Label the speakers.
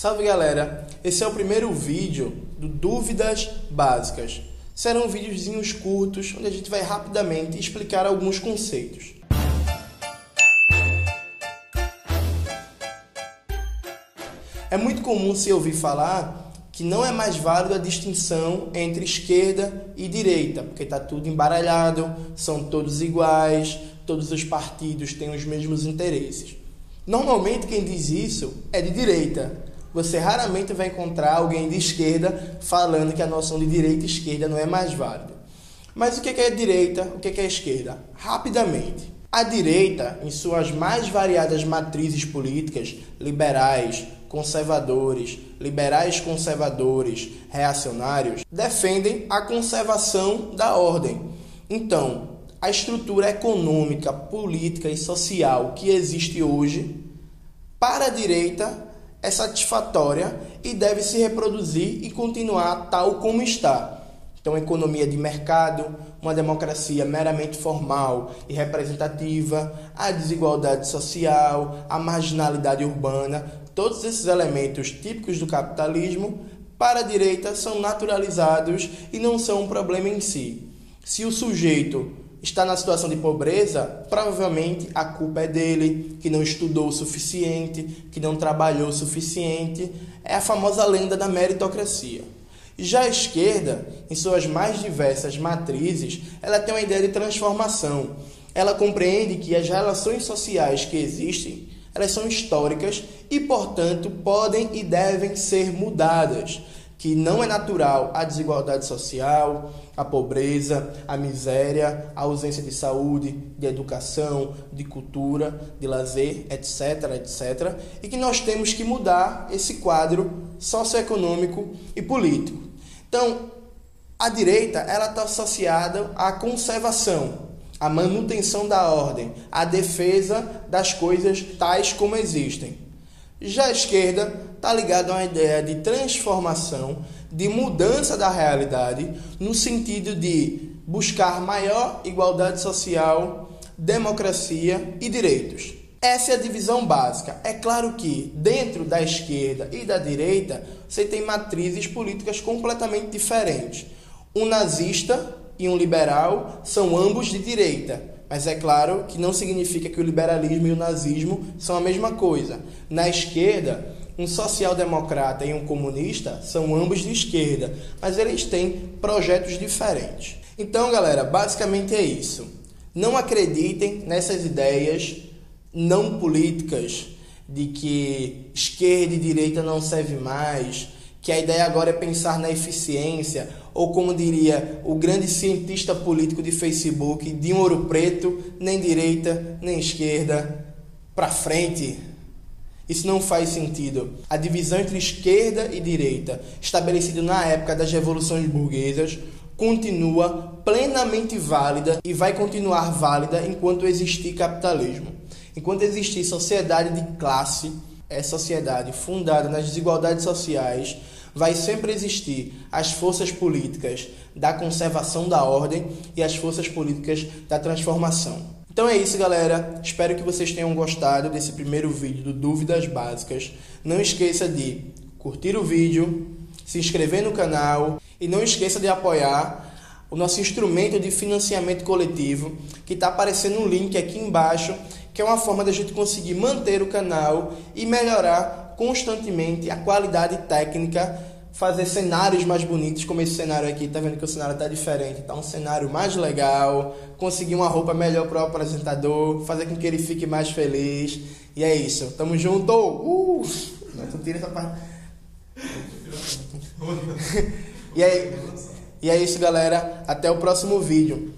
Speaker 1: Salve galera, esse é o primeiro vídeo do Dúvidas Básicas. Serão videozinhos curtos onde a gente vai rapidamente explicar alguns conceitos. É muito comum se ouvir falar que não é mais válido a distinção entre esquerda e direita, porque está tudo embaralhado, são todos iguais, todos os partidos têm os mesmos interesses. Normalmente quem diz isso é de direita, você raramente vai encontrar alguém de esquerda falando que a noção de direita e esquerda não é mais válida. Mas o que é direita, o que é esquerda? Rapidamente. A direita, em suas mais variadas matrizes políticas, liberais, conservadores, liberais conservadores, reacionários, defendem a conservação da ordem. Então, a estrutura econômica, política e social que existe hoje, para a direita, é satisfatória e deve se reproduzir e continuar tal como está. Então, economia de mercado, uma democracia meramente formal e representativa, a desigualdade social, a marginalidade urbana, todos esses elementos típicos do capitalismo, para a direita, são naturalizados e não são um problema em si. Se o sujeito está na situação de pobreza, provavelmente a culpa é dele, que não estudou o suficiente, que não trabalhou o suficiente. É a famosa lenda da meritocracia. Já a esquerda, em suas mais diversas matrizes, ela tem uma ideia de transformação. Ela compreende que as relações sociais que existem, elas são históricas e, portanto, podem e devem ser mudadas que não é natural a desigualdade social, a pobreza, a miséria, a ausência de saúde, de educação, de cultura, de lazer, etc, etc, e que nós temos que mudar esse quadro socioeconômico e político. Então, a direita ela está associada à conservação, à manutenção da ordem, à defesa das coisas tais como existem. Já a esquerda está ligada a uma ideia de transformação, de mudança da realidade, no sentido de buscar maior igualdade social, democracia e direitos. Essa é a divisão básica. É claro que dentro da esquerda e da direita você tem matrizes políticas completamente diferentes. Um nazista e um liberal são ambos de direita mas é claro que não significa que o liberalismo e o nazismo são a mesma coisa. Na esquerda, um social-democrata e um comunista são ambos de esquerda, mas eles têm projetos diferentes. Então, galera, basicamente é isso. Não acreditem nessas ideias não políticas de que esquerda e direita não serve mais, que a ideia agora é pensar na eficiência, ou como diria o grande cientista político de Facebook, de um ouro preto, nem direita, nem esquerda, para frente. Isso não faz sentido. A divisão entre esquerda e direita, estabelecida na época das revoluções burguesas, continua plenamente válida e vai continuar válida enquanto existir capitalismo. Enquanto existir sociedade de classe, é sociedade fundada nas desigualdades sociais, vai sempre existir as forças políticas da conservação da ordem e as forças políticas da transformação. Então é isso, galera. Espero que vocês tenham gostado desse primeiro vídeo do Dúvidas Básicas. Não esqueça de curtir o vídeo, se inscrever no canal e não esqueça de apoiar o nosso instrumento de financiamento coletivo, que está aparecendo um link aqui embaixo, que é uma forma da gente conseguir manter o canal e melhorar constantemente a qualidade técnica, fazer cenários mais bonitos, como esse cenário aqui, tá vendo que o cenário tá diferente, tá um cenário mais legal, conseguir uma roupa melhor para o apresentador, fazer com que ele fique mais feliz. E é isso. Tamo junto. Uh! Não, tira essa parte. e, é, e é isso, galera. Até o próximo vídeo.